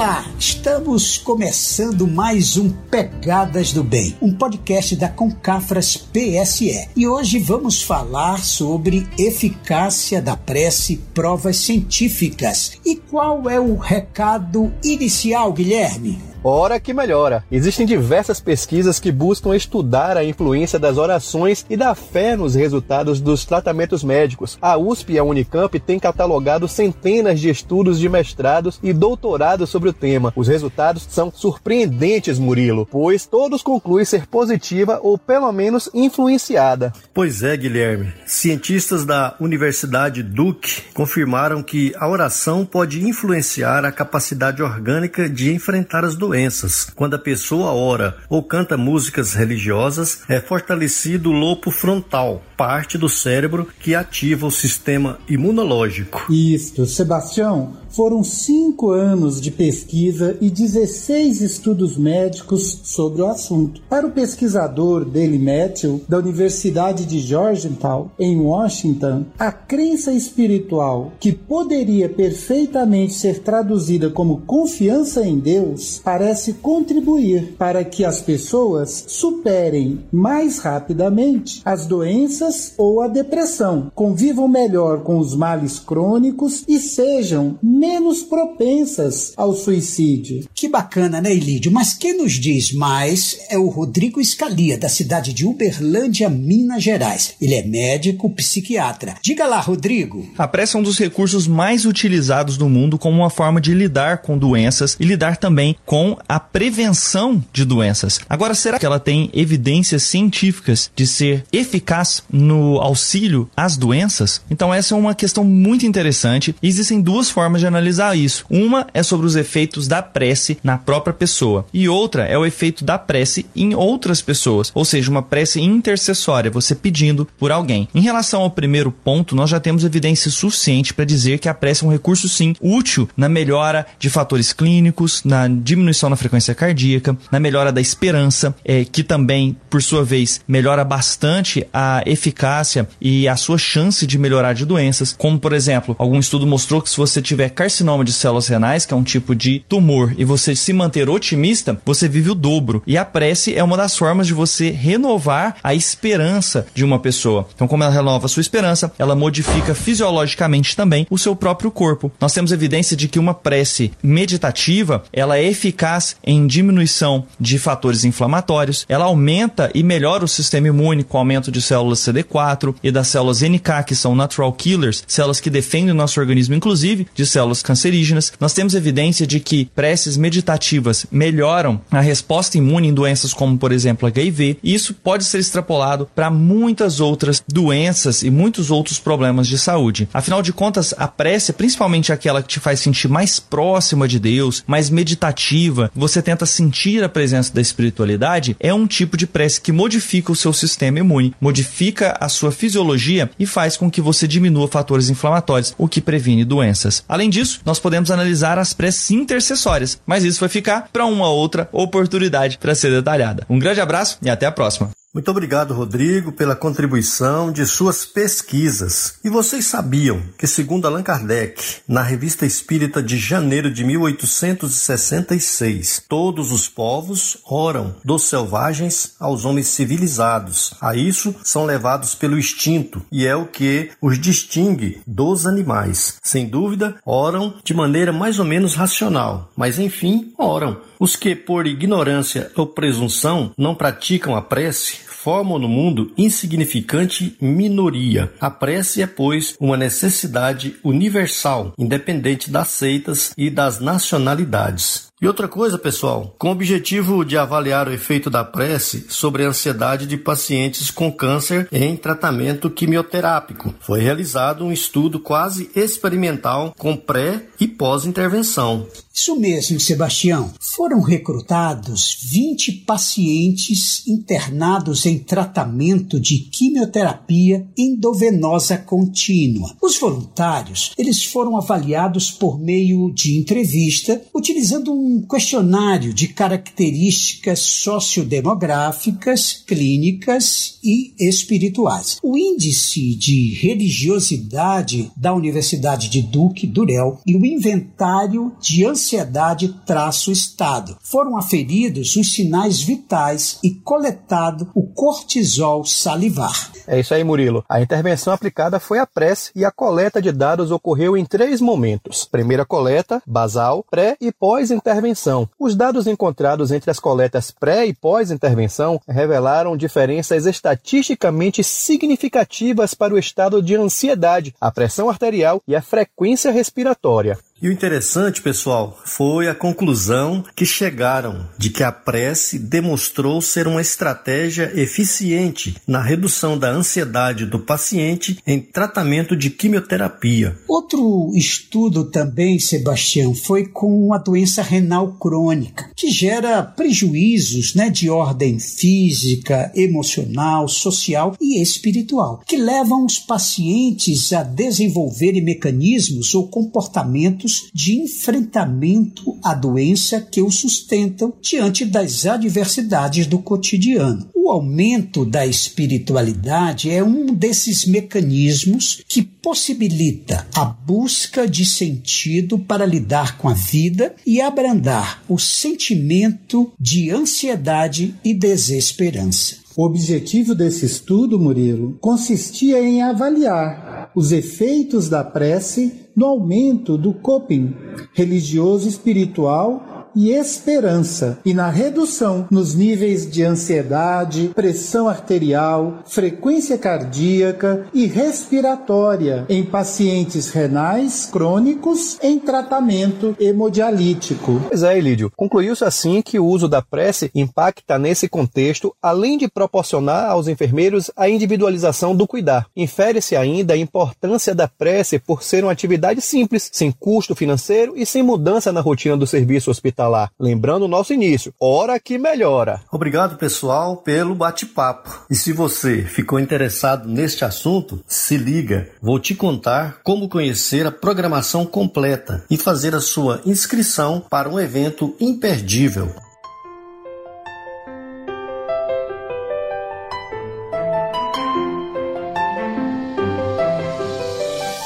[SPEAKER 14] Olá, estamos começando mais um Pegadas do Bem, um podcast da Concafras PSE. E hoje vamos falar sobre eficácia da prece, provas científicas. E qual é o recado inicial, Guilherme?
[SPEAKER 15] Ora que melhora. Existem diversas pesquisas que buscam estudar a influência das orações e da fé nos resultados dos tratamentos médicos. A USP e a Unicamp têm catalogado centenas de estudos de mestrados e doutorados sobre o tema. Os resultados são surpreendentes, Murilo, pois todos concluem ser positiva ou pelo menos influenciada.
[SPEAKER 1] Pois é, Guilherme. Cientistas da Universidade Duke confirmaram que a oração pode influenciar a capacidade orgânica de enfrentar as doenças doenças. Quando a pessoa ora ou canta músicas religiosas, é fortalecido o lobo frontal, parte do cérebro que ativa o sistema imunológico.
[SPEAKER 16] Isto, Sebastião, foram cinco anos de pesquisa e 16 estudos médicos sobre o assunto. Para o pesquisador Daley Matthew, da Universidade de Georgetown, em Washington, a crença espiritual, que poderia perfeitamente ser traduzida como confiança em Deus, parece contribuir para que as pessoas superem mais rapidamente as doenças ou a depressão, convivam melhor com os males crônicos e sejam menos propensas ao suicídio.
[SPEAKER 14] Que bacana, né, Elídio? Mas quem nos diz mais é o Rodrigo Escalia, da cidade de Uberlândia, Minas Gerais. Ele é médico psiquiatra. Diga lá, Rodrigo.
[SPEAKER 17] A prece é um dos recursos mais utilizados no mundo como uma forma de lidar com doenças e lidar também com a prevenção de doenças. Agora, será que ela tem evidências científicas de ser eficaz no auxílio às doenças? Então, essa é uma questão muito interessante. Existem duas formas de analisar isso. Uma é sobre os efeitos da prece na própria pessoa, e outra é o efeito da prece em outras pessoas, ou seja, uma prece intercessória, você pedindo por alguém. Em relação ao primeiro ponto, nós já temos evidência suficiente para dizer que a prece é um recurso sim útil na melhora de fatores clínicos, na diminuição na frequência cardíaca, na melhora da esperança, é, que também, por sua vez, melhora bastante a eficácia e a sua chance de melhorar de doenças, como por exemplo, algum estudo mostrou que se você tiver carcinoma de células renais, que é um tipo de tumor, e você se manter otimista, você vive o dobro. E a prece é uma das formas de você renovar a esperança de uma pessoa. Então, como ela renova a sua esperança, ela modifica fisiologicamente também o seu próprio corpo. Nós temos evidência de que uma prece meditativa, ela é eficaz em diminuição de fatores inflamatórios, ela aumenta e melhora o sistema imune com aumento de células CD4 e das células NK, que são natural killers, células que defendem o nosso organismo, inclusive de células cancerígenas. Nós temos evidência de que preces meditativas melhoram a resposta imune em doenças como, por exemplo, HIV, e isso pode ser extrapolado para muitas outras doenças e muitos outros problemas de saúde. Afinal de contas, a prece, principalmente aquela que te faz sentir mais próxima de Deus, mais meditativa, você tenta sentir a presença da espiritualidade, é um tipo de prece que modifica o seu sistema imune, modifica a sua fisiologia e faz com que você diminua fatores inflamatórios, o que previne doenças. Além disso, nós podemos analisar as preces intercessórias, mas isso vai ficar para uma outra oportunidade para ser detalhada. Um grande abraço e até a próxima.
[SPEAKER 1] Muito obrigado, Rodrigo, pela contribuição de suas pesquisas. E vocês sabiam que, segundo Allan Kardec, na Revista Espírita de janeiro de 1866, todos os povos oram dos selvagens aos homens civilizados. A isso são levados pelo instinto e é o que os distingue dos animais. Sem dúvida, oram de maneira mais ou menos racional, mas enfim, oram. Os que, por ignorância ou presunção, não praticam a prece, formam no mundo insignificante minoria. A prece é, pois, uma necessidade universal, independente das seitas e das nacionalidades. E outra coisa, pessoal, com o objetivo de avaliar o efeito da prece sobre a ansiedade de pacientes com câncer em tratamento quimioterápico, foi realizado um estudo quase experimental com pré e pós-intervenção.
[SPEAKER 14] Isso mesmo, Sebastião. Foram recrutados 20 pacientes internados em tratamento de quimioterapia endovenosa contínua. Os voluntários, eles foram avaliados por meio de entrevista, utilizando um questionário de características sociodemográficas, clínicas e espirituais. O índice de religiosidade da Universidade de Duke Durel e o inventário de ansiedade-estado. Foram aferidos os sinais vitais e coletado o cortisol salivar.
[SPEAKER 15] É isso aí, Murilo. A intervenção aplicada foi a prece e a coleta de dados ocorreu em três momentos. Primeira coleta, basal, pré e pós-intervenção. Os dados encontrados entre as coletas pré e pós-intervenção revelaram diferenças estatisticamente significativas para o estado de ansiedade, a pressão arterial e a frequência respiratória.
[SPEAKER 1] E o interessante, pessoal, foi a conclusão que chegaram de que a prece demonstrou ser uma estratégia eficiente na redução da ansiedade do paciente em tratamento de quimioterapia.
[SPEAKER 14] Outro estudo também, Sebastião, foi com a doença renal crônica, que gera prejuízos né, de ordem física, emocional, social e espiritual, que levam os pacientes a desenvolverem mecanismos ou comportamentos de enfrentamento à doença que o sustentam diante das adversidades do cotidiano. O aumento da espiritualidade é um desses mecanismos que possibilita a busca de sentido para lidar com a vida e abrandar o sentimento de ansiedade e desesperança.
[SPEAKER 16] O objetivo desse estudo, Murilo, consistia em avaliar os efeitos da prece no aumento do coping religioso espiritual e esperança, e na redução nos níveis de ansiedade, pressão arterial, frequência cardíaca e respiratória em pacientes renais crônicos em tratamento hemodialítico.
[SPEAKER 15] Pois é, Elídio. Concluiu-se assim que o uso da prece impacta nesse contexto, além de proporcionar aos enfermeiros a individualização do cuidar. Infere-se ainda a importância da prece por ser uma atividade simples, sem custo financeiro e sem mudança na rotina do serviço hospitalar hospitalar. Lembrando o nosso início, hora que melhora.
[SPEAKER 1] Obrigado, pessoal, pelo bate-papo. E se você ficou interessado neste assunto, se liga. Vou te contar como conhecer a programação completa e fazer a sua inscrição para um evento imperdível.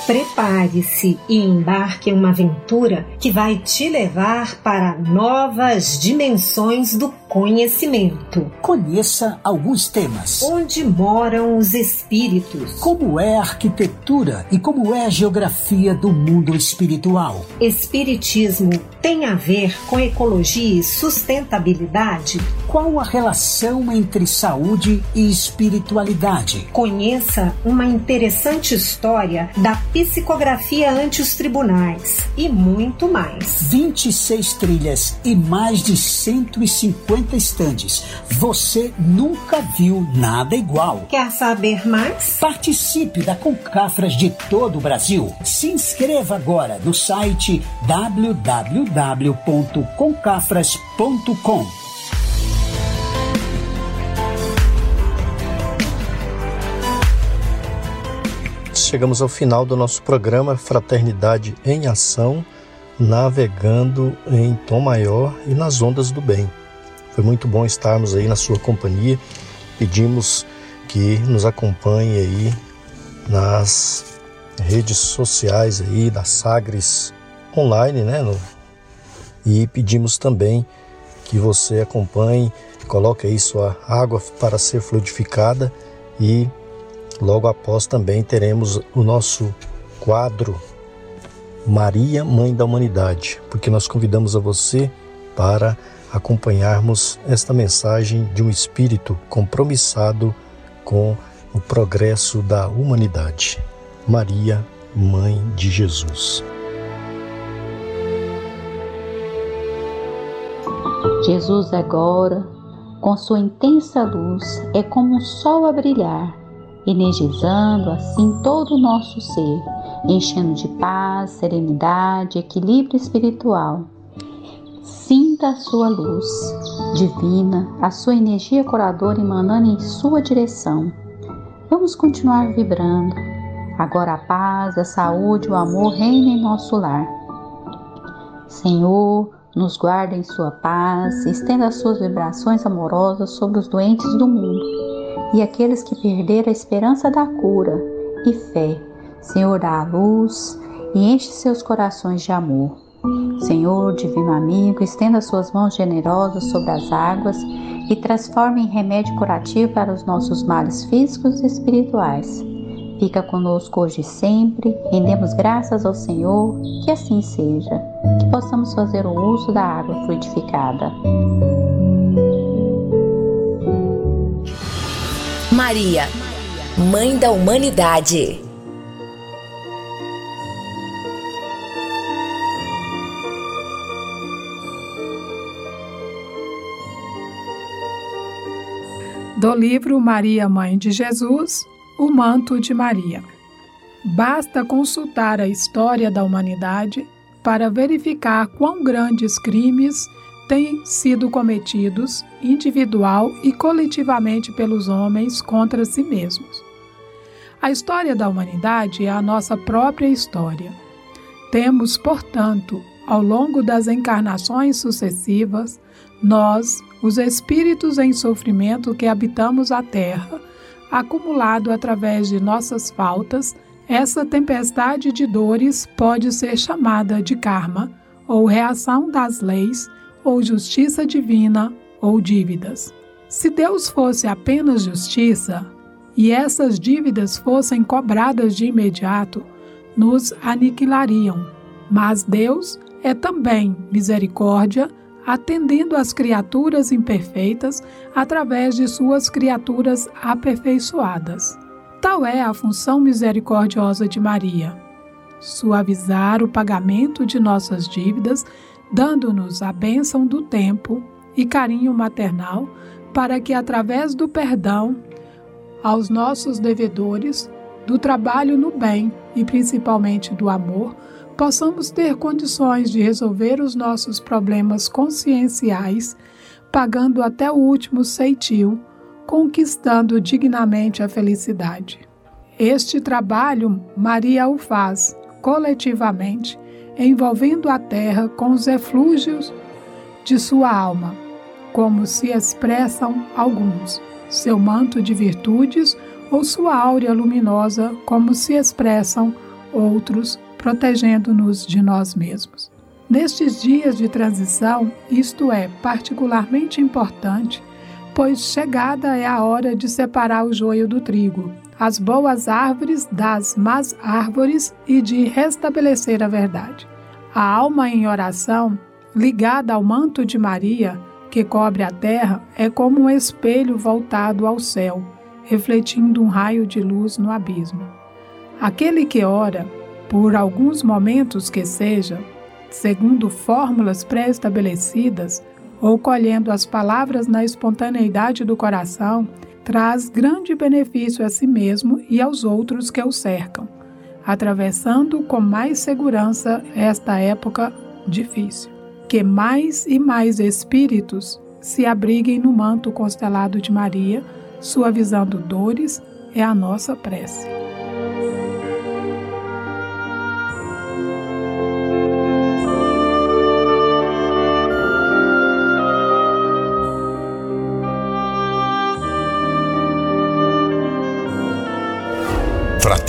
[SPEAKER 18] Prepare-se e embarque em uma aventura que vai te levar para novas dimensões do conhecimento.
[SPEAKER 14] Conheça alguns temas.
[SPEAKER 18] Onde moram os espíritos?
[SPEAKER 14] Como é a arquitetura e como é a geografia do mundo espiritual?
[SPEAKER 18] Espiritismo tem a ver com ecologia e sustentabilidade?
[SPEAKER 14] Qual a relação entre saúde e espiritualidade?
[SPEAKER 18] Conheça uma interessante história da psicografia ante os tribunais e muito mais.
[SPEAKER 14] 26 trilhas e mais de 150 estandes. Você nunca viu nada igual.
[SPEAKER 18] Quer saber mais?
[SPEAKER 14] Participe da Concafras de todo o Brasil. Se inscreva agora no site www.concafras.com.
[SPEAKER 1] Chegamos ao final do nosso programa Fraternidade em Ação, navegando em tom maior e nas ondas do bem. Foi muito bom estarmos aí na sua companhia pedimos que nos acompanhe aí nas redes sociais aí da Sagres online, né? No, e pedimos também que você acompanhe, coloque aí sua água para ser fluidificada e logo após também teremos o nosso quadro Maria, Mãe da Humanidade, porque nós convidamos a você para acompanharmos esta mensagem de um espírito compromissado com o progresso da humanidade. Maria, Mãe de Jesus.
[SPEAKER 4] Jesus agora, com sua intensa luz, é como um sol a brilhar, energizando assim todo o nosso ser, enchendo de paz, serenidade, equilíbrio espiritual. Sinta a sua luz divina, a sua energia curadora emanando em sua direção. Vamos continuar vibrando. Agora a paz, a saúde, o amor reinem em nosso lar. Senhor, nos guarda em sua paz, estenda as suas vibrações amorosas sobre os doentes do mundo e aqueles que perderam a esperança da cura e fé. Senhor, dá a luz e enche seus corações de amor. Senhor, divino amigo, estenda suas mãos generosas sobre as águas e transforme em remédio curativo para os nossos males físicos e espirituais. Fica conosco hoje e sempre, rendemos graças ao Senhor, que assim seja, que possamos fazer o uso da água fluidificada.
[SPEAKER 5] Maria, Mãe da Humanidade.
[SPEAKER 19] Do livro Maria, Mãe de Jesus, o manto de Maria. Basta consultar a história da humanidade para verificar quão grandes crimes têm sido cometidos individual e coletivamente pelos homens contra si mesmos. A história da humanidade é a nossa própria história. Temos, portanto, ao longo das encarnações sucessivas, nós, os espíritos em sofrimento que habitamos a Terra, acumulado através de nossas faltas, essa tempestade de dores pode ser chamada de karma, ou reação das leis, ou justiça divina, ou dívidas. Se Deus fosse apenas justiça, e essas dívidas fossem cobradas de imediato, nos aniquilariam. Mas Deus é também misericórdia, atendendo às criaturas imperfeitas através de suas criaturas aperfeiçoadas. Tal é a função misericordiosa de Maria: suavizar o pagamento de nossas dívidas, dando-nos a bênção do tempo e carinho maternal, para que, através do perdão aos nossos devedores, do trabalho no bem e principalmente do amor, possamos ter condições de resolver os nossos problemas conscienciais, pagando até o último ceitil, conquistando dignamente a felicidade. Este trabalho Maria o faz coletivamente, envolvendo a terra com os eflúgios de sua alma, como se expressam alguns, seu manto de virtudes ou sua áurea luminosa, como se expressam outros protegendo-nos de nós mesmos. Nestes dias de transição, isto é particularmente importante, pois chegada é a hora de separar o joio do trigo, as boas árvores das más árvores e de restabelecer a verdade. A alma em oração, ligada ao manto de Maria, que cobre a terra, é como um espelho voltado ao céu, refletindo um raio de luz no abismo. Aquele que ora, por alguns momentos que seja, segundo fórmulas pré-estabelecidas ou colhendo as palavras na espontaneidade do coração, traz grande benefício a si mesmo e aos outros que o cercam, atravessando com mais segurança esta época difícil. Que mais e mais espíritos se abriguem no manto constelado de Maria, suavizando dores, é a nossa prece.